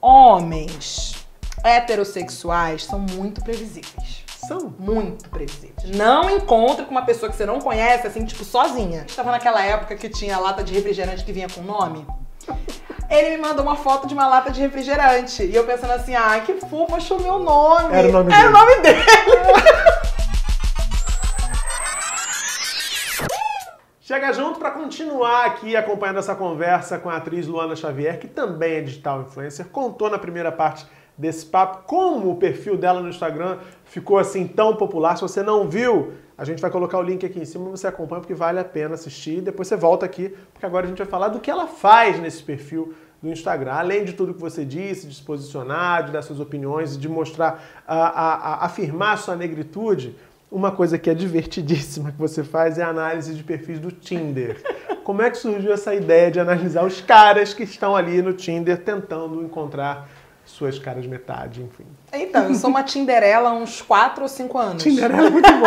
homens heterossexuais são muito previsíveis. São. Muito previsíveis. Não encontre com uma pessoa que você não conhece, assim, tipo, sozinha. Estava naquela época que tinha lata de refrigerante que vinha com nome. Ele me mandou uma foto de uma lata de refrigerante. E eu pensando assim, ai, que fofo, achou meu nome. Era o nome Era dele. o nome dele. Chega junto para continuar aqui acompanhando essa conversa com a atriz Luana Xavier, que também é digital influencer. Contou na primeira parte desse papo como o perfil dela no Instagram ficou assim tão popular. Se você não viu, a gente vai colocar o link aqui em cima, você acompanha porque vale a pena assistir. Depois você volta aqui, porque agora a gente vai falar do que ela faz nesse perfil do Instagram. Além de tudo que você disse, de se posicionar, de dar suas opiniões, de mostrar, afirmar sua negritude, uma coisa que é divertidíssima que você faz é a análise de perfis do Tinder. Como é que surgiu essa ideia de analisar os caras que estão ali no Tinder tentando encontrar suas caras metade, enfim. Então, eu sou uma Tinderela há uns 4 ou 5 anos. Tinderela é muito bom.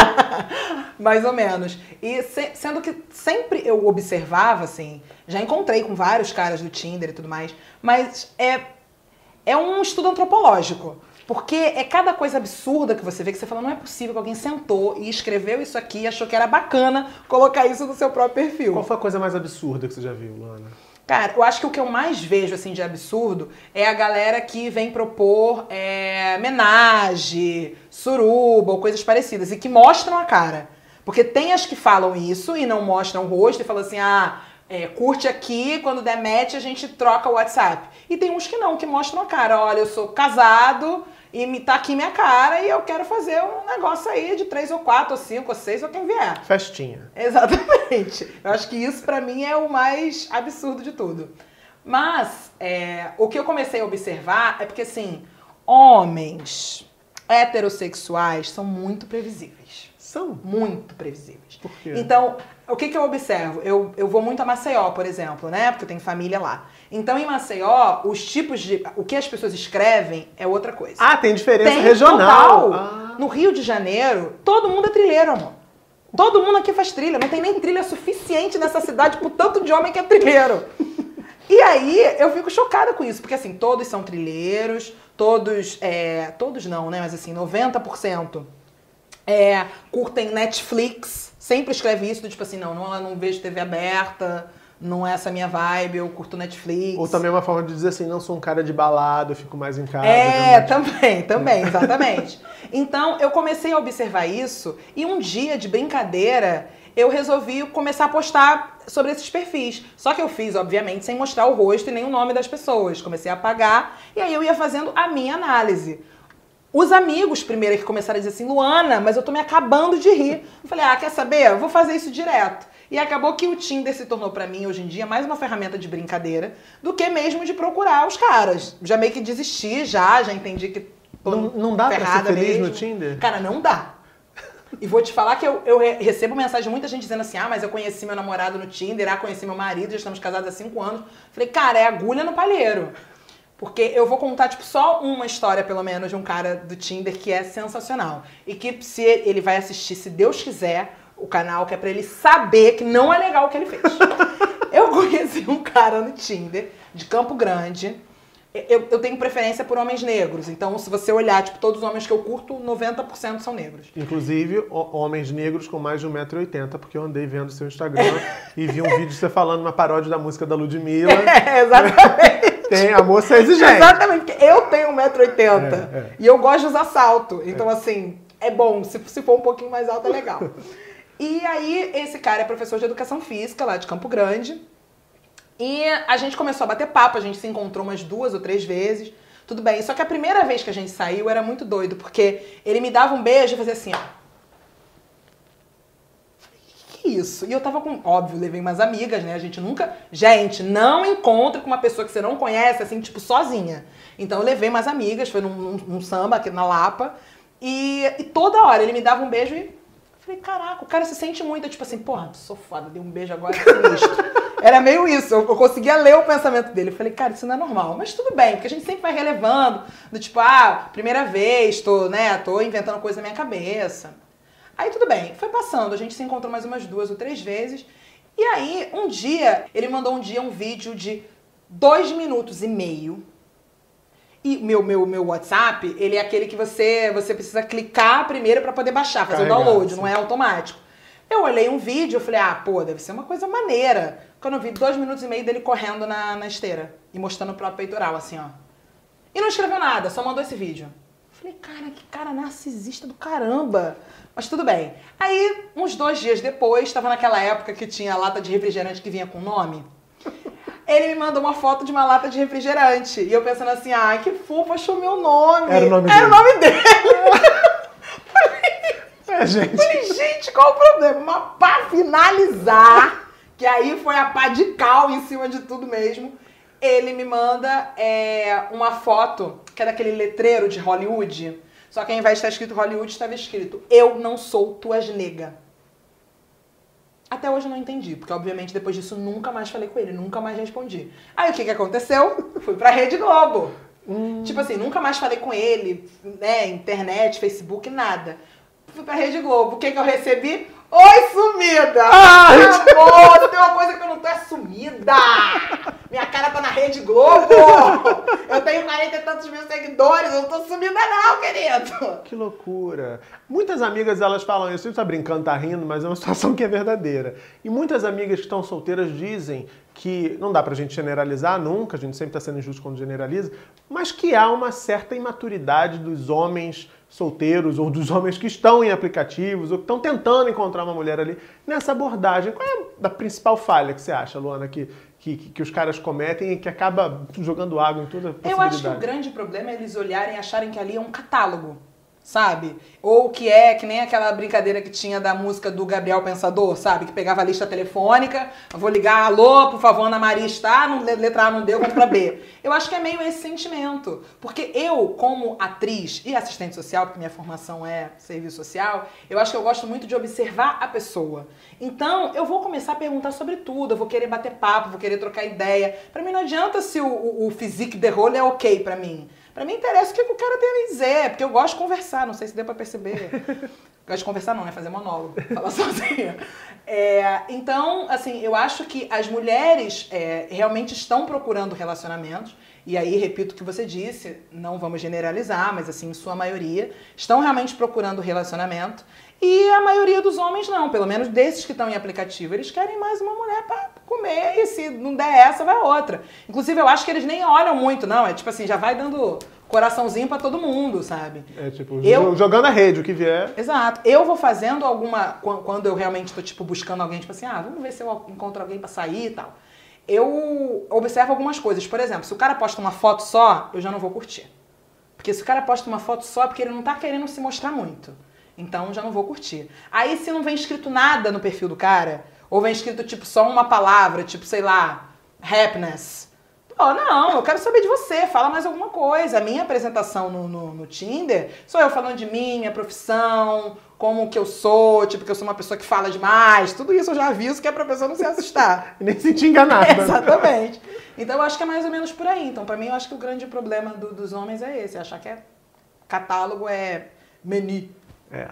Mais ou menos. E se- sendo que sempre eu observava, assim, já encontrei com vários caras do Tinder e tudo mais, mas é, é um estudo antropológico. Porque é cada coisa absurda que você vê que você fala, não é possível que alguém sentou e escreveu isso aqui e achou que era bacana colocar isso no seu próprio perfil. Qual foi a coisa mais absurda que você já viu, Luana? Cara, eu acho que o que eu mais vejo, assim, de absurdo é a galera que vem propor é, homenagem, suruba ou coisas parecidas e que mostram a cara. Porque tem as que falam isso e não mostram o rosto e falam assim, ah, é, curte aqui, quando der match a gente troca o WhatsApp. E tem uns que não, que mostram a cara. Olha, eu sou casado e me tá aqui minha cara e eu quero fazer um negócio aí de três ou quatro ou cinco ou seis ou quem vier. Festinha. Exatamente. Eu acho que isso pra mim é o mais absurdo de tudo. Mas é, o que eu comecei a observar é porque assim, homens heterossexuais são muito previsíveis. São. Muito previsíveis. Por quê? Então, o que, que eu observo? Eu, eu vou muito a Maceió, por exemplo, né? Porque eu tenho família lá. Então, em Maceió, os tipos de. O que as pessoas escrevem é outra coisa. Ah, tem diferença Tem regional. total. Ah. No Rio de Janeiro, todo mundo é trilheiro, amor. Todo mundo aqui faz trilha. Não tem nem trilha suficiente nessa cidade pro tanto de homem que é trilheiro. E aí, eu fico chocada com isso, porque assim, todos são trilheiros, todos, é, todos não, né, mas assim, 90% é, curtem Netflix, sempre escreve isso, do tipo assim, não, não, eu não vejo TV aberta, não é essa minha vibe, eu curto Netflix. Ou também é uma forma de dizer assim, não sou um cara de balada, eu fico mais em casa. É, também, também, exatamente. Então, eu comecei a observar isso e um dia de brincadeira, eu resolvi começar a postar sobre esses perfis. Só que eu fiz, obviamente, sem mostrar o rosto e nem o nome das pessoas. Comecei a apagar e aí eu ia fazendo a minha análise. Os amigos primeiro que começaram a dizer assim, Luana, mas eu tô me acabando de rir. Eu falei, ah, quer saber? Eu vou fazer isso direto. E acabou que o Tinder se tornou pra mim hoje em dia mais uma ferramenta de brincadeira do que mesmo de procurar os caras. Já meio que desisti, já, já entendi que Não, não dá pra ser feliz mesmo. no Tinder? Cara, não dá. E vou te falar que eu, eu re- recebo mensagem de muita gente dizendo assim: ah, mas eu conheci meu namorado no Tinder, ah, conheci meu marido, já estamos casados há cinco anos. Falei, cara, é agulha no palheiro. Porque eu vou contar, tipo, só uma história, pelo menos, de um cara do Tinder que é sensacional. E que se ele vai assistir, se Deus quiser, o canal, que é pra ele saber que não é legal o que ele fez. eu conheci um cara no Tinder, de Campo Grande. Eu, eu tenho preferência por homens negros. Então, se você olhar, tipo, todos os homens que eu curto, 90% são negros. Inclusive, ho- homens negros com mais de 1,80m, porque eu andei vendo seu Instagram e vi um vídeo de você falando uma paródia da música da Ludmilla. É, exatamente. Tem, a moça é exigente. Exatamente, porque eu tenho 1,80m É, é. e eu gosto de usar salto. Então, assim, é bom. Se, se for um pouquinho mais alto, é legal. E aí, esse cara é professor de educação física lá de Campo Grande. E a gente começou a bater papo, a gente se encontrou umas duas ou três vezes. Tudo bem. Só que a primeira vez que a gente saiu era muito doido, porque ele me dava um beijo e fazia assim, ó. Isso? E eu tava com, óbvio, levei umas amigas, né? A gente nunca. Gente, não encontre com uma pessoa que você não conhece, assim, tipo, sozinha. Então eu levei umas amigas, foi num, num- num samba aqui na Lapa. E, e toda hora ele me dava um beijo e. Falei, caraca, o cara se sente muito, eu, tipo assim, porra, sou foda, dei um beijo agora, sinistro. Era meio isso, eu, eu conseguia ler o pensamento dele. Eu falei, cara, isso não é normal. Mas tudo bem, porque a gente sempre vai relevando, do tipo, ah, primeira vez, tô, né, tô inventando coisa na minha cabeça. Aí tudo bem, foi passando, a gente se encontrou mais umas duas ou três vezes. E aí, um dia, ele mandou um dia um vídeo de dois minutos e meio E meu, meu, meu WhatsApp, ele é aquele que você, você precisa clicar primeiro para poder baixar, fazer Carregar, o download, sim. não é automático. Eu olhei um vídeo, eu falei, ah, pô, deve ser uma coisa maneira. Quando eu vi dois minutos e meio dele correndo na, na esteira e mostrando o próprio peitoral, assim, ó. E não escreveu nada, só mandou esse vídeo. Falei, cara, que cara narcisista do caramba. Mas tudo bem. Aí, uns dois dias depois, estava naquela época que tinha lata de refrigerante que vinha com nome. Ele me mandou uma foto de uma lata de refrigerante. E eu pensando assim, ai, que fofo, achou meu nome. Era o nome Era dele. o nome dele. É, gente. Falei, gente, qual o problema? Mas pra finalizar, que aí foi a pá de cal em cima de tudo mesmo, ele me manda é, uma foto, que é daquele letreiro de Hollywood. Só que ao invés de estar escrito Hollywood, estava escrito Eu não sou tuas nega. Até hoje eu não entendi, porque obviamente depois disso nunca mais falei com ele, nunca mais respondi. Aí o que que aconteceu? Fui pra Rede Globo. Tipo assim, nunca mais falei com ele, né, internet, Facebook, nada. Fui pra Rede Globo, o que que eu recebi? Oi, sumida! Ai! Amor, tem uma coisa que eu não tô é sumida! Minha cara tá na Rede Globo! Eu tenho 40 e tantos mil seguidores, querido! Que loucura. Muitas amigas elas falam isso, gente tá brincando, tá rindo, mas é uma situação que é verdadeira. E muitas amigas que estão solteiras dizem que não dá pra gente generalizar nunca, a gente sempre tá sendo injusto quando generaliza, mas que há uma certa imaturidade dos homens solteiros ou dos homens que estão em aplicativos ou que estão tentando encontrar uma mulher ali nessa abordagem. Qual é a principal falha que você acha, Luana, que, que, que os caras cometem e que acaba jogando água em toda a possibilidade? Eu acho que o grande problema é eles olharem e acharem que ali é um catálogo, sabe? Ou que é que nem aquela brincadeira que tinha da música do Gabriel Pensador, sabe? Que pegava a lista telefônica, vou ligar, alô, por favor, Ana Maria está, não, letra A não deu, vamos pra B. Eu acho que é meio esse sentimento. Porque eu, como atriz e assistente social, porque minha formação é serviço social, eu acho que eu gosto muito de observar a pessoa. Então, eu vou começar a perguntar sobre tudo, eu vou querer bater papo, vou querer trocar ideia. Pra mim não adianta se o, o, o physique de rolo é ok pra mim. Pra mim interessa o que, o cara tem a dizer, porque eu gosto de conversar, não sei se deu pra perceber. gosto de conversar não, né? Fazer monólogo, falar sozinha. É, então, assim, eu acho que as mulheres é, realmente estão procurando relacionamentos, e aí, repito o que você disse, não vamos generalizar, mas assim, em sua maioria, estão realmente procurando relacionamento. E a maioria dos homens não, pelo menos desses que estão em aplicativo, eles querem mais uma mulher pra comer e se não der essa, vai outra. Inclusive, eu acho que eles nem olham muito, não. É tipo assim, já vai dando coraçãozinho pra todo mundo, sabe? É tipo, Eu- jo- jogando a rede, o que vier. Exato. Eu vou fazendo alguma. quan- Quando eu realmente tô, tipo, buscando alguém, tipo assim, ah, vamos ver se eu encontro alguém pra sair e tal. Eu observo algumas coisas. Por exemplo, se o cara posta uma foto só, eu já não vou curtir. Porque se o cara posta uma foto só, é porque ele não tá querendo se mostrar muito. Então já não vou curtir. Aí se não vem escrito nada no perfil do cara, ou vem escrito tipo só uma palavra, tipo, sei lá, happiness. Pô, não, eu quero saber de você, fala mais alguma coisa. A minha apresentação no, no, no Tinder sou eu falando de mim, minha profissão, como que eu sou, tipo, que eu sou uma pessoa que fala demais. Tudo isso eu já aviso que é pra pessoa não se assustar. E nem se sentir enganada. Exatamente. Então eu acho que é mais ou menos por aí. Então, pra mim, eu acho que o grande problema do- dos homens é esse, achar que é catálogo é menu. É.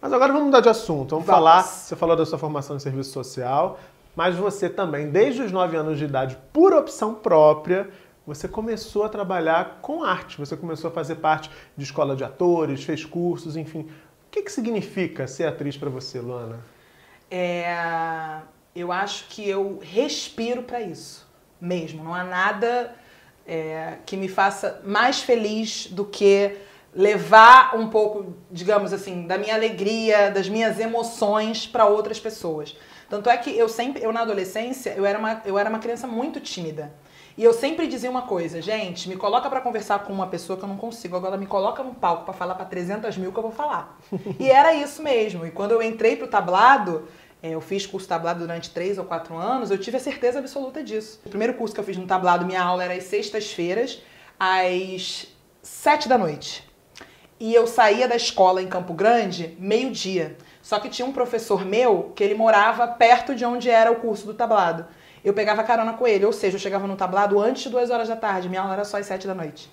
Mas agora vamos mudar de assunto. Vamos, falar. Você falou da sua formação em serviço social, mas você também, desde os 9 anos de idade, por opção própria, você começou a trabalhar com arte. Você começou a fazer parte de escola de atores, fez cursos, enfim. O que, que significa ser atriz para você, Luana? É, eu acho que eu respiro pra isso mesmo. Não há nada é, que me faça mais feliz do que levar um pouco, digamos assim, da minha alegria, das minhas emoções para outras pessoas. Tanto é que eu sempre, eu na adolescência, eu era uma, eu era uma criança muito tímida. E eu sempre dizia uma coisa, gente, me coloca pra conversar com uma pessoa que eu não consigo, agora me coloca num palco pra falar pra 300 mil que eu vou falar. e era isso mesmo. E quando eu entrei pro tablado, é, eu fiz curso tablado durante três ou quatro anos, eu tive a certeza absoluta disso. O primeiro curso que eu fiz no tablado, minha aula era às sextas-feiras, às sete da noite. E eu saía da escola em Campo Grande meio-dia. Só que tinha um professor meu que ele morava perto de onde era o curso do tablado. Eu pegava carona com ele, ou seja, eu chegava no tablado antes de duas horas da tarde, minha aula era só às sete da noite.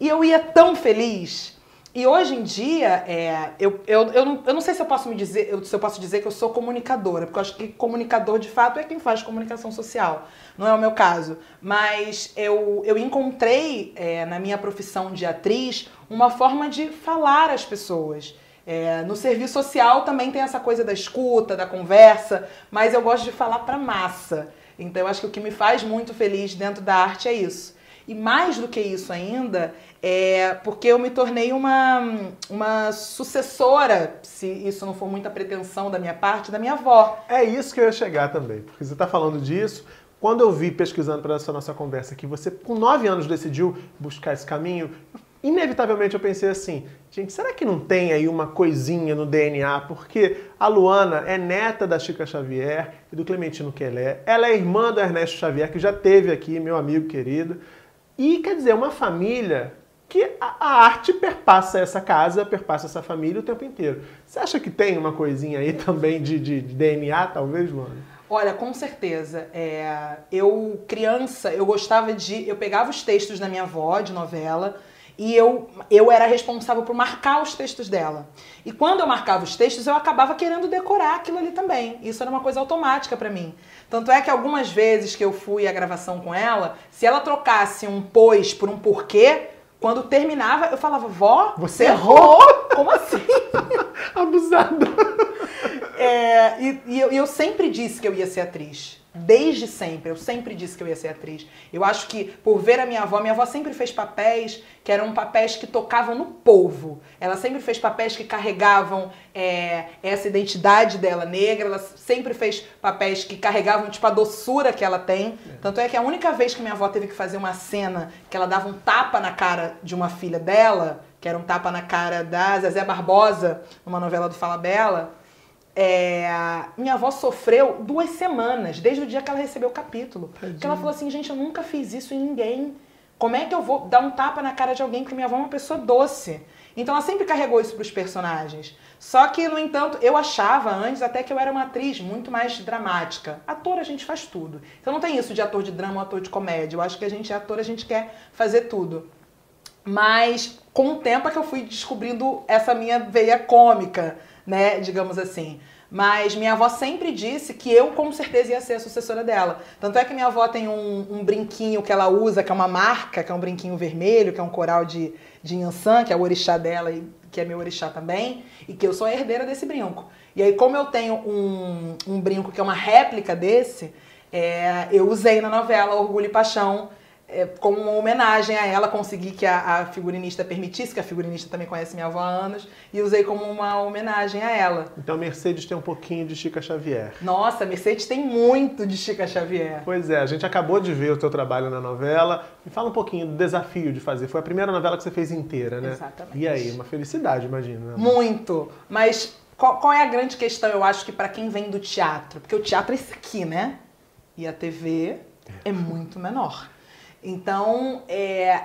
E eu ia tão feliz. E hoje em dia, é, eu, eu, eu, não, eu não sei se eu posso me dizer, se eu posso dizer que eu sou comunicadora, porque eu acho que comunicador de fato é quem faz comunicação social. Não é o meu caso. Mas eu, eu encontrei é, na minha profissão de atriz uma forma de falar às pessoas. É, no serviço social também tem essa coisa da escuta, da conversa, mas eu gosto de falar para massa. Então eu acho que o que me faz muito feliz dentro da arte é isso. E mais do que isso ainda, é porque eu me tornei uma, uma sucessora, se isso não for muita pretensão da minha parte, da minha avó. É isso que eu ia chegar também, porque você está falando disso. Quando eu vi pesquisando para essa nossa conversa que você, com nove anos, decidiu buscar esse caminho, inevitavelmente eu pensei assim, gente, será que não tem aí uma coisinha no DNA? Porque a Luana é neta da Chica Xavier e do Clementino Quelé. Ela é irmã do Ernesto Xavier, que já teve aqui, meu amigo querido. E quer dizer, uma família que a, arte perpassa essa casa, perpassa essa família o tempo inteiro. Você acha que tem uma coisinha aí também de, de, de DNA, talvez, Luana? Olha, com certeza. É, eu, criança, eu gostava de. Eu pegava os textos da minha avó de novela e eu, eu era responsável por marcar os textos dela. E quando eu marcava os textos, eu acabava querendo decorar aquilo ali também. Isso era uma coisa automática para mim. Tanto é que algumas vezes que eu fui à gravação com ela, se ela trocasse um pois por um porquê, quando terminava, eu falava, vó, você errou? Como assim? Abusada. É, e, e eu, eu sempre disse que eu ia ser atriz. Desde sempre, eu sempre disse que eu ia ser atriz. Eu acho que, por ver a minha avó, minha avó sempre fez papéis que eram papéis que tocavam no povo. Ela sempre fez papéis que carregavam é, essa identidade dela negra, ela sempre fez papéis que carregavam, tipo, a doçura que ela tem. É. Tanto é que a única vez que minha avó teve que fazer uma cena que ela dava um tapa na cara de uma filha dela, que era um tapa na cara da Zezé Barbosa, numa novela do Fala Bela, é, minha avó sofreu duas semanas, desde o dia que ela recebeu o capítulo. Porque ela falou assim, gente, eu nunca fiz isso em ninguém. Como é que eu vou dar um tapa na cara de alguém que minha avó é uma pessoa doce? Então ela sempre carregou isso para os personagens. Só que, no entanto, eu achava antes até que eu era uma atriz muito mais dramática. Ator a gente faz tudo. Então não tem isso de ator de drama ou ator de comédia. Eu acho que a gente é ator, a gente quer fazer tudo. Mas com o tempo é que eu fui descobrindo essa minha veia cômica né? Digamos assim. Mas minha avó sempre disse que eu com certeza ia ser a sucessora dela. Tanto é que minha avó tem um, um, brinquinho que ela usa, que é uma marca, que é um brinquinho vermelho, que é um coral de, de Yansan, que é o orixá dela e que é meu orixá também, e que eu sou a herdeira desse brinco. E aí, como eu tenho um, um brinco que é uma réplica desse, é, eu usei na novela Orgulho e Paixão é, como uma homenagem a ela, consegui que a, a, figurinista permitisse, que a figurinista também conhece minha avó há anos, e usei como uma homenagem a ela. Então Mercedes tem um pouquinho de Chica Xavier. Nossa, Mercedes tem muito de Chica Xavier. Pois é, a gente acabou de ver o teu trabalho na novela. Me fala um pouquinho do desafio de fazer. Foi a primeira novela que você fez inteira, né? Exatamente. E aí, uma felicidade, imagino. Né? Muito. Mas qual, qual é a grande questão, eu acho, que para quem vem do teatro? Porque o teatro é isso aqui, né? E a TV é muito menor. Então, é,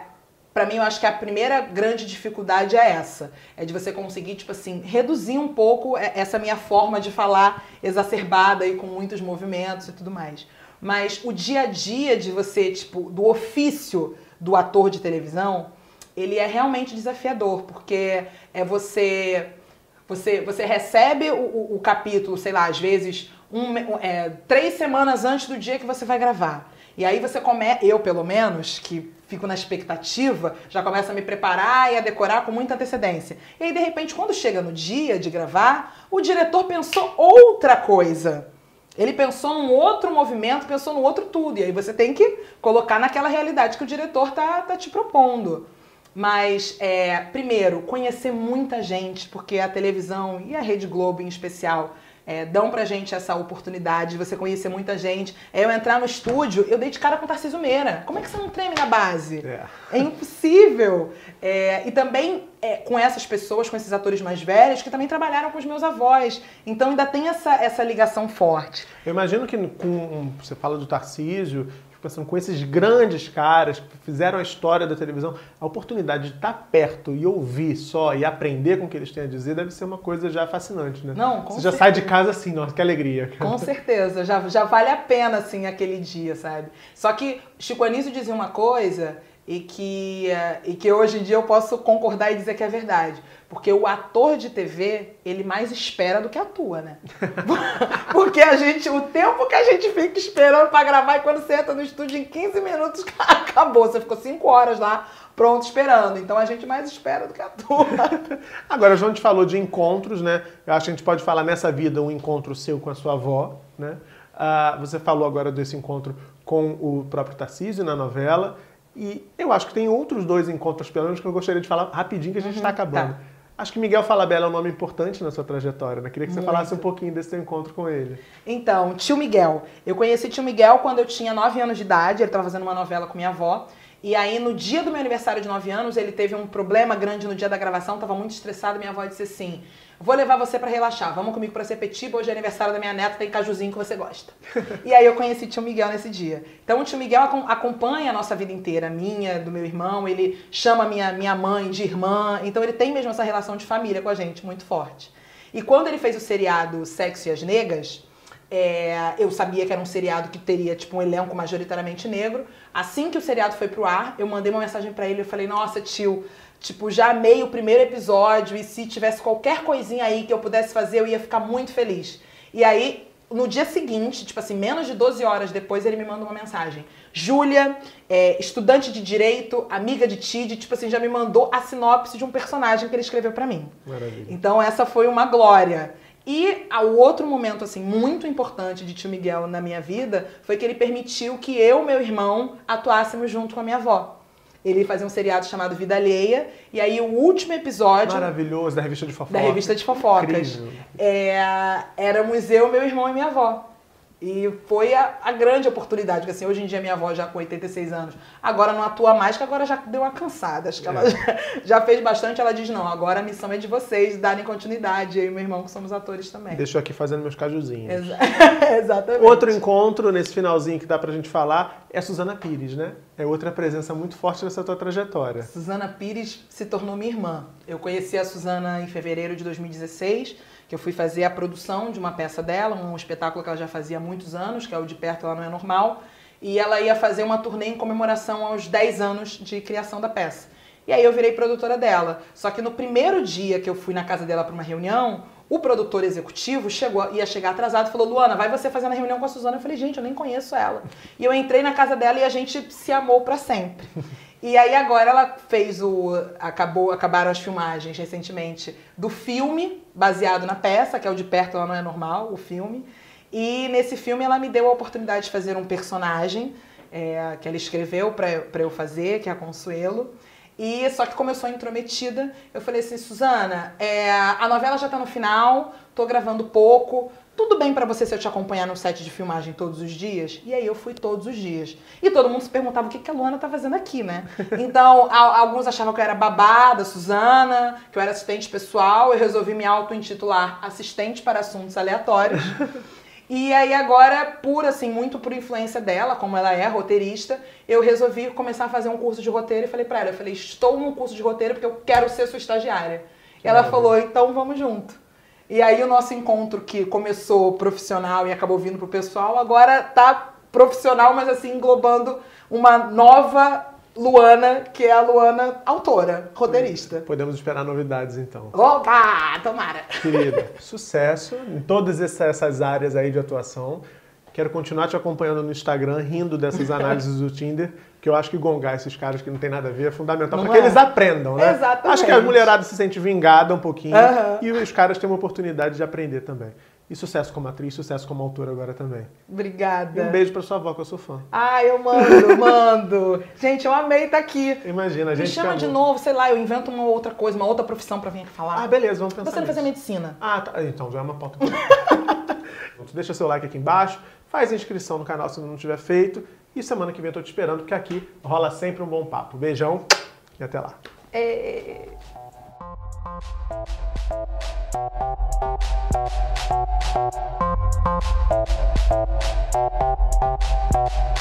para mim, eu acho que a primeira grande dificuldade é essa. É de você conseguir, tipo assim, reduzir um pouco essa minha forma de falar exacerbada e com muitos movimentos e tudo mais. Mas o dia a dia de você, tipo, do ofício do ator de televisão, ele é realmente desafiador, porque é você. Você, você recebe o, o, o capítulo, sei lá, às vezes um, é, três semanas antes do dia que você vai gravar. E aí você começa, eu pelo menos, que fico na expectativa, já começa a me preparar e a decorar com muita antecedência. E aí, de repente, quando chega no dia de gravar, o diretor pensou outra coisa. Ele pensou num outro movimento, pensou num outro tudo. E aí você tem que colocar naquela realidade que o diretor tá, tá te propondo. Mas, é, primeiro, conhecer muita gente, porque a televisão e a Rede Globo em especial é, dão pra gente essa oportunidade de você conhecer muita gente. É eu entrar no estúdio, eu dei de cara com o Tarcísio Meira. Como é que você não treme na base? É, é impossível. É, e também é, com essas pessoas, com esses atores mais velhos, que também trabalharam com os meus avós. Então ainda tem essa, essa ligação forte. Eu imagino que com. Você fala do Tarcísio, pensando com esses grandes caras que fizeram a história da televisão, a oportunidade de estar perto e ouvir só e aprender com o que eles têm a dizer deve ser uma coisa já fascinante, né? Não, com Você já sai de casa assim, nossa, que alegria. Com certeza, já, já vale a pena, assim, aquele dia, sabe? Só que Chico Anísio dizia uma coisa e que, eh, e que hoje em dia eu posso concordar e dizer que é verdade. Porque o ator de TV, ele mais espera do que atua, né? Porque a gente, o tempo que a gente fica esperando para gravar e quando você entra no estúdio em 15 minutos, acabou. Você ficou 5 horas lá pronto esperando. Então a gente mais espera do que atua. Agora, a gente falou de encontros, né? Eu acho que a gente pode falar nessa vida um encontro seu com a sua avó, né? Uh, você falou agora desse encontro com o próprio Tarcísio na novela. E eu acho que tem outros dois encontros, pelo menos, que eu gostaria de falar rapidinho, que a gente está uhum, acabando. Tá. Acho que Miguel Falabella é um nome importante na sua trajetória, né? Queria que você Muito. falasse um pouquinho desse seu encontro com ele. Então, tio Miguel. Eu conheci tio Miguel quando eu tinha 9 anos de idade, ele estava fazendo uma novela com minha avó. E aí, no dia do meu aniversário de 9 anos, ele teve um problema grande no dia da gravação, estava muito estressado. Minha avó disse assim: Vou levar você para relaxar, vamos comigo para Sepetiba, hoje é aniversário da minha neta, tem cajuzinho que você gosta. e aí eu conheci o tio Miguel nesse dia. Então o tio Miguel acompanha a nossa vida inteira, minha, do meu irmão, ele chama minha, minha mãe de irmã, então ele tem mesmo essa relação de família com a gente, muito forte. E quando ele fez o seriado Sexo e as Negas, é, eu sabia que era um seriado que teria tipo um elenco majoritariamente negro. Assim que o seriado foi pro ar, eu mandei uma mensagem para ele. Eu falei: Nossa, tio, tipo já amei o primeiro episódio e se tivesse qualquer coisinha aí que eu pudesse fazer, eu ia ficar muito feliz. E aí, no dia seguinte, tipo assim, menos de 12 horas depois, ele me manda uma mensagem. Júlia, é, estudante de direito, amiga de Tid, tipo assim, já me mandou a sinopse de um personagem que ele escreveu para mim. Maravilha. Então essa foi uma glória. E o outro momento, assim, muito importante de tio Miguel na minha vida foi que ele permitiu que eu e meu irmão atuássemos junto com a minha avó. Ele fazia um seriado chamado Vida Alheia. E aí o último episódio. Maravilhoso, da revista de fofocas. Da revista de fofocas. É, éramos eu, meu irmão e minha avó. E foi a, a, grande oportunidade, porque assim, hoje em dia minha avó já com 86 anos, agora não atua mais, que agora já deu uma cansada. Acho que é. ela já, já, fez bastante, ela diz, não, agora a missão é de vocês, darem continuidade. Eu e meu irmão, que somos atores também. Deixa eu aqui fazendo meus cajuzinhos. Exa Exatamente. Outro encontro, nesse finalzinho que dá pra gente falar, é a Suzana Pires, né? É outra presença muito forte nessa tua trajetória. Suzana Pires se tornou minha irmã. Eu conheci a Suzana em fevereiro de 2016 que eu fui fazer a produção de uma peça dela, um espetáculo que ela já fazia há muitos anos, que é o De Perto Ela Não É Normal, e ela ia fazer uma turnê em comemoração aos 10 anos de criação da peça. E aí eu virei produtora dela. Só que no primeiro dia que eu fui na casa dela para uma reunião, o produtor executivo chegou, ia chegar atrasado e falou: Luana, vai você fazer a reunião com a Suzana. Eu falei: gente, eu nem conheço ela. E eu entrei na casa dela e a gente se amou para sempre. E aí agora ela fez o. Acabou, acabaram as filmagens recentemente do filme, baseado na peça, que é o de perto ela não é normal, o filme. E nesse filme ela me deu a oportunidade de fazer um personagem é, que ela escreveu para eu fazer, que é a Consuelo. E só que como eu sou intrometida, eu falei assim, Suzana, é, a novela já tá no final, tô gravando pouco, tudo bem para você se eu te acompanhar no set de filmagem todos os dias? E aí eu fui todos os dias. E todo mundo se perguntava o que, que a Luana tá fazendo aqui, né? Então, a, alguns achavam que eu era babada, Suzana, que eu era assistente pessoal. Eu resolvi me auto-intitular assistente para assuntos aleatórios. E aí agora, por assim, muito por influência dela, como ela é roteirista, eu resolvi começar a fazer um curso de roteiro e falei para ela, eu falei, estou num curso de roteiro porque eu quero ser sua estagiária. E ela falou, então vamos junto. E aí o nosso encontro que começou profissional e acabou vindo pro pessoal, agora tá profissional, mas assim, englobando uma nova Luana, que é a Luana autora, roteirista. Podemos esperar novidades então. Opa, tomara. Querida, sucesso em todas essas áreas aí de atuação. Quero continuar te acompanhando no Instagram, rindo dessas análises do Tinder, que eu acho que gongar esses caras que não tem nada a ver é fundamental para que é. eles aprendam, né? Exatamente. Acho que a mulherada se sente vingada um pouquinho uhum. e os caras têm uma oportunidade de aprender também. E sucesso como atriz, sucesso como autora agora também. Obrigada. E um beijo pra sua avó, que eu sou fã. Ah, eu mando, mando. Gente, eu amei estar aqui. Imagina, a gente. Me chama de novo, sei lá, eu invento uma outra coisa, uma outra profissão pra vir aqui falar. Ah, beleza, vamos pensar. Você não fazer medicina. Ah, tá. Então já é uma pauta. Deixa seu like aqui embaixo, faz inscrição no canal se não tiver feito. E semana que vem eu tô te esperando, porque aqui rola sempre um bom papo. Beijão e até lá. É... Thank you.